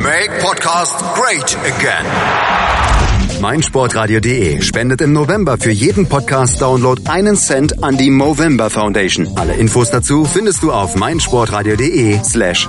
Make Podcast great again. meinsportradio.de spendet im November für jeden Podcast-Download einen Cent an die Movember Foundation. Alle Infos dazu findest du auf meinsportradio.de slash.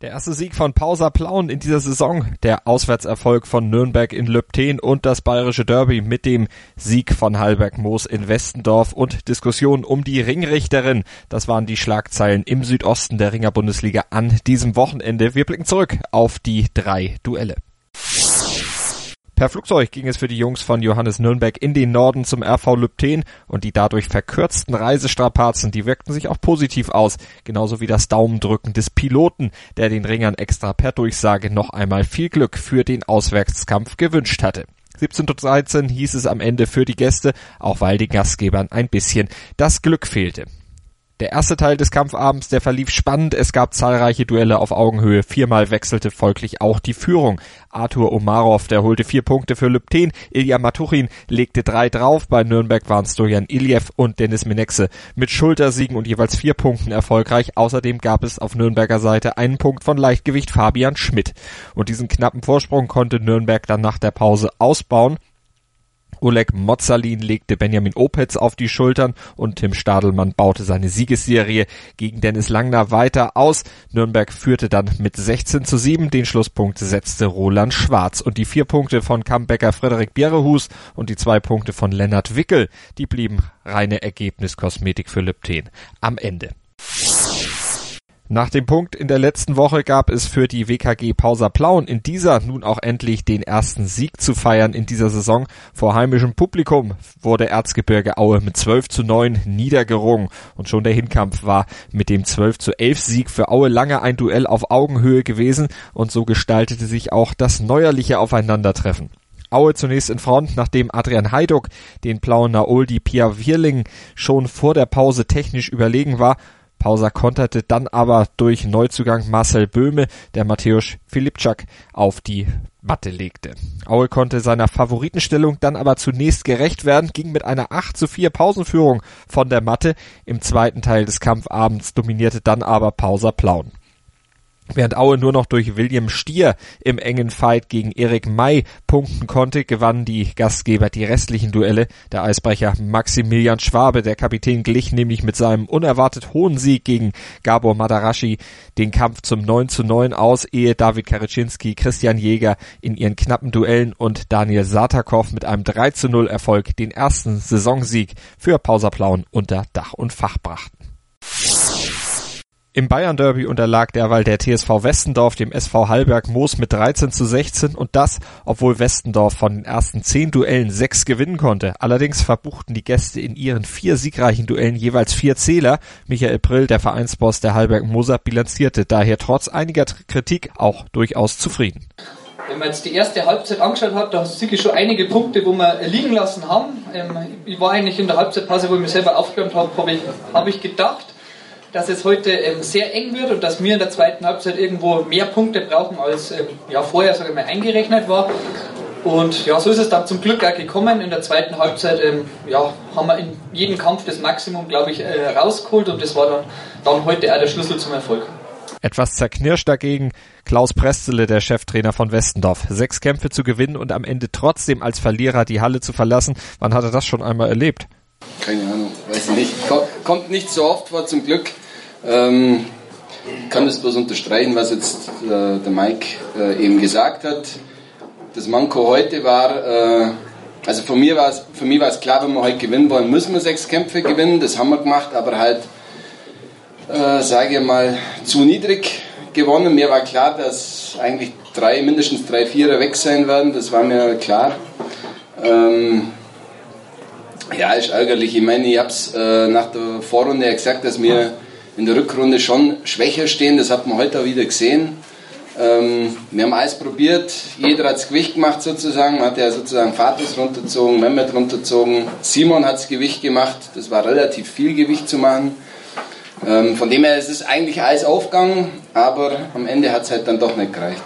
Der erste Sieg von Pausa Plauen in dieser Saison, der Auswärtserfolg von Nürnberg in Lübten und das bayerische Derby mit dem Sieg von Hallberg Moos in Westendorf und Diskussionen um die Ringrichterin. Das waren die Schlagzeilen im Südosten der Ringer Bundesliga an diesem Wochenende. Wir blicken zurück auf die drei Duelle. Per Flugzeug ging es für die Jungs von Johannes Nürnberg in den Norden zum RV Lübten und die dadurch verkürzten Reisestrapazen, die wirkten sich auch positiv aus, genauso wie das Daumendrücken des Piloten, der den Ringern extra per Durchsage noch einmal viel Glück für den Auswärtskampf gewünscht hatte. 17 zu 13 hieß es am Ende für die Gäste, auch weil den Gastgebern ein bisschen das Glück fehlte. Der erste Teil des Kampfabends, der verlief spannend. Es gab zahlreiche Duelle auf Augenhöhe. Viermal wechselte folglich auch die Führung. Arthur Omarov, der holte vier Punkte für Lübten. Ilya Matuchin legte drei drauf. Bei Nürnberg waren Stojan Iljev und Dennis Menexe mit Schultersiegen und jeweils vier Punkten erfolgreich. Außerdem gab es auf Nürnberger Seite einen Punkt von Leichtgewicht Fabian Schmidt. Und diesen knappen Vorsprung konnte Nürnberg dann nach der Pause ausbauen. Oleg Mozzalin legte Benjamin Opetz auf die Schultern und Tim Stadelmann baute seine Siegesserie gegen Dennis Langner weiter aus. Nürnberg führte dann mit 16 zu 7. Den Schlusspunkt setzte Roland Schwarz und die vier Punkte von Comebacker Frederik Bierrehus und die zwei Punkte von Lennart Wickel, die blieben reine Ergebniskosmetik für Lübten am Ende. Nach dem Punkt in der letzten Woche gab es für die WKG Pausa Plauen in dieser nun auch endlich den ersten Sieg zu feiern in dieser Saison. Vor heimischem Publikum wurde Erzgebirge Aue mit 12 zu 9 niedergerungen und schon der Hinkampf war mit dem 12 zu 11 Sieg für Aue lange ein Duell auf Augenhöhe gewesen und so gestaltete sich auch das neuerliche Aufeinandertreffen. Aue zunächst in Front, nachdem Adrian Heiduck den Plauener Oldie Pia Wirling schon vor der Pause technisch überlegen war, Pausa konterte dann aber durch Neuzugang Marcel Böhme, der Mateusz Filipczak auf die Matte legte. Aue konnte seiner Favoritenstellung dann aber zunächst gerecht werden, ging mit einer 8 zu 4 Pausenführung von der Matte. Im zweiten Teil des Kampfabends dominierte dann aber Pausa Plauen. Während Aue nur noch durch William Stier im engen Fight gegen Erik May punkten konnte, gewannen die Gastgeber die restlichen Duelle. Der Eisbrecher Maximilian Schwabe, der Kapitän, glich nämlich mit seinem unerwartet hohen Sieg gegen Gabor Madarashi den Kampf zum 9 zu 9 aus, ehe David Karyczynski, Christian Jäger in ihren knappen Duellen und Daniel Satakov mit einem 3 zu 0 Erfolg den ersten Saisonsieg für Pauserplauen unter Dach und Fach brachten. Im Bayern Derby unterlag derweil der TSV Westendorf dem SV Hallberg Moos mit 13 zu 16 und das, obwohl Westendorf von den ersten zehn Duellen sechs gewinnen konnte. Allerdings verbuchten die Gäste in ihren vier siegreichen Duellen jeweils vier Zähler. Michael Prill, der Vereinsboss der Hallberg Moser, bilanzierte daher trotz einiger Kritik auch durchaus zufrieden. Wenn man jetzt die erste Halbzeit angeschaut hat, da ich schon einige Punkte, wo wir liegen lassen haben. Ähm, ich war eigentlich in der Halbzeitpause, wo ich mich selber aufgewärmt habe, habe ich, hab ich gedacht, dass es heute ähm, sehr eng wird und dass wir in der zweiten Halbzeit irgendwo mehr Punkte brauchen, als ähm, ja, vorher ich mal, eingerechnet war. Und ja, so ist es dann zum Glück auch gekommen. In der zweiten Halbzeit ähm, ja, haben wir in jedem Kampf das Maximum, glaube ich, äh, rausgeholt und das war dann, dann heute auch der Schlüssel zum Erfolg. Etwas zerknirscht dagegen Klaus Prestele, der Cheftrainer von Westendorf. Sechs Kämpfe zu gewinnen und am Ende trotzdem als Verlierer die Halle zu verlassen. Wann hat er das schon einmal erlebt? Keine Ahnung, weiß ich nicht. Kommt nicht so oft vor, zum Glück. Ähm, kann das bloß unterstreichen, was jetzt äh, der Mike äh, eben gesagt hat. Das Manko heute war, äh, also für, mir war es, für mich war es klar, wenn wir heute gewinnen wollen, müssen wir sechs Kämpfe gewinnen. Das haben wir gemacht, aber halt, äh, sage ich mal, zu niedrig gewonnen. Mir war klar, dass eigentlich drei, mindestens drei Vierer weg sein werden. Das war mir klar. Ähm, ja, ist ärgerlich. Ich meine, ich habe es äh, nach der Vorrunde ja gesagt, dass wir in der Rückrunde schon schwächer stehen. Das hat man heute auch wieder gesehen. Ähm, wir haben alles probiert, jeder hat das Gewicht gemacht sozusagen, hat ja sozusagen Vaters runtergezogen, Mehmet runtergezogen, Simon hat das Gewicht gemacht, das war relativ viel Gewicht zu machen. Ähm, von dem her ist es eigentlich alles aufgegangen, aber am Ende hat es halt dann doch nicht gereicht.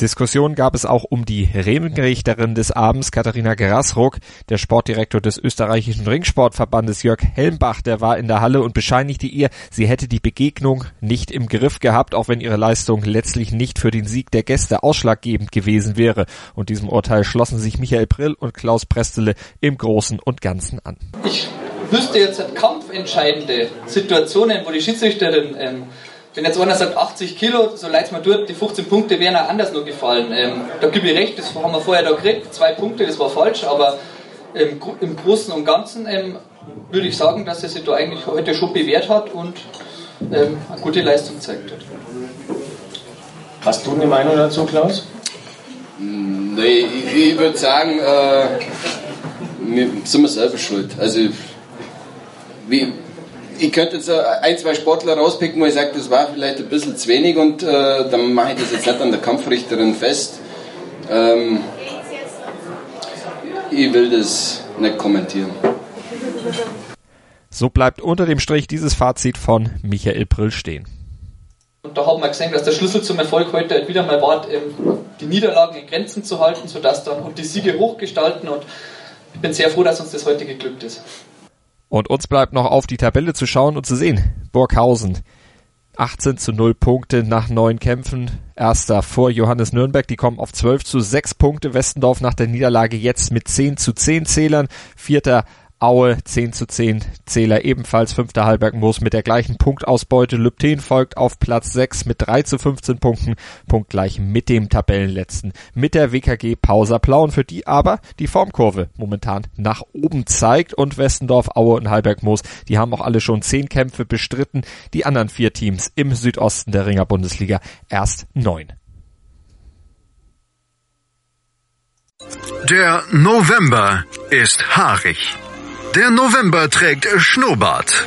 Diskussion gab es auch um die Remengerichterin des Abends, Katharina Grasruck. Der Sportdirektor des österreichischen Ringsportverbandes Jörg Helmbach, der war in der Halle und bescheinigte ihr, sie hätte die Begegnung nicht im Griff gehabt, auch wenn ihre Leistung letztlich nicht für den Sieg der Gäste ausschlaggebend gewesen wäre. Und diesem Urteil schlossen sich Michael Prill und Klaus Prestele im Großen und Ganzen an. Ich wüsste jetzt kampfentscheidende Situationen, wo die Schiedsrichterin ähm, wenn jetzt einer sagt 80 Kilo, so leid mir dort, die 15 Punkte wären auch anders noch gefallen. Ähm, da gebe ich recht, das haben wir vorher da gekriegt, zwei Punkte, das war falsch, aber ähm, im Großen und Ganzen ähm, würde ich sagen, dass er sich da eigentlich heute schon bewährt hat und ähm, eine gute Leistung zeigt hat. Hast du eine Meinung dazu, Klaus? Nee, ich, ich würde sagen, äh, wir sind wir selber schuld. Also, wie, ich könnte jetzt ein, zwei Sportler rauspicken, wo ich sage, das war vielleicht ein bisschen zu wenig und äh, dann mache ich das jetzt nicht an der Kampfrichterin fest. Ähm, ich will das nicht kommentieren. So bleibt unter dem Strich dieses Fazit von Michael Prill stehen. Und da haben wir gesehen, dass der Schlüssel zum Erfolg heute halt wieder mal war, die Niederlagen in Grenzen zu halten, sodass dann und die Siege hochgestalten und ich bin sehr froh, dass uns das heute geglückt ist. Und uns bleibt noch auf die Tabelle zu schauen und zu sehen. Burghausen. 18 zu 0 Punkte nach neun Kämpfen. Erster vor Johannes Nürnberg. Die kommen auf 12 zu 6 Punkte. Westendorf nach der Niederlage jetzt mit 10 zu 10 Zählern. Vierter Aue 10 zu 10 Zähler ebenfalls fünfter Halberg-Moos mit der gleichen Punktausbeute. Lübten folgt auf Platz 6 mit 3 zu 15 Punkten, punktgleich mit dem Tabellenletzten, mit der WKG Pauser Plauen, für die aber die Formkurve momentan nach oben zeigt und Westendorf, Aue und Halberg-Moos, die haben auch alle schon 10 Kämpfe bestritten, die anderen vier Teams im Südosten der Ringer Bundesliga erst 9. Der November ist haarig. Der November trägt Schnurrbart.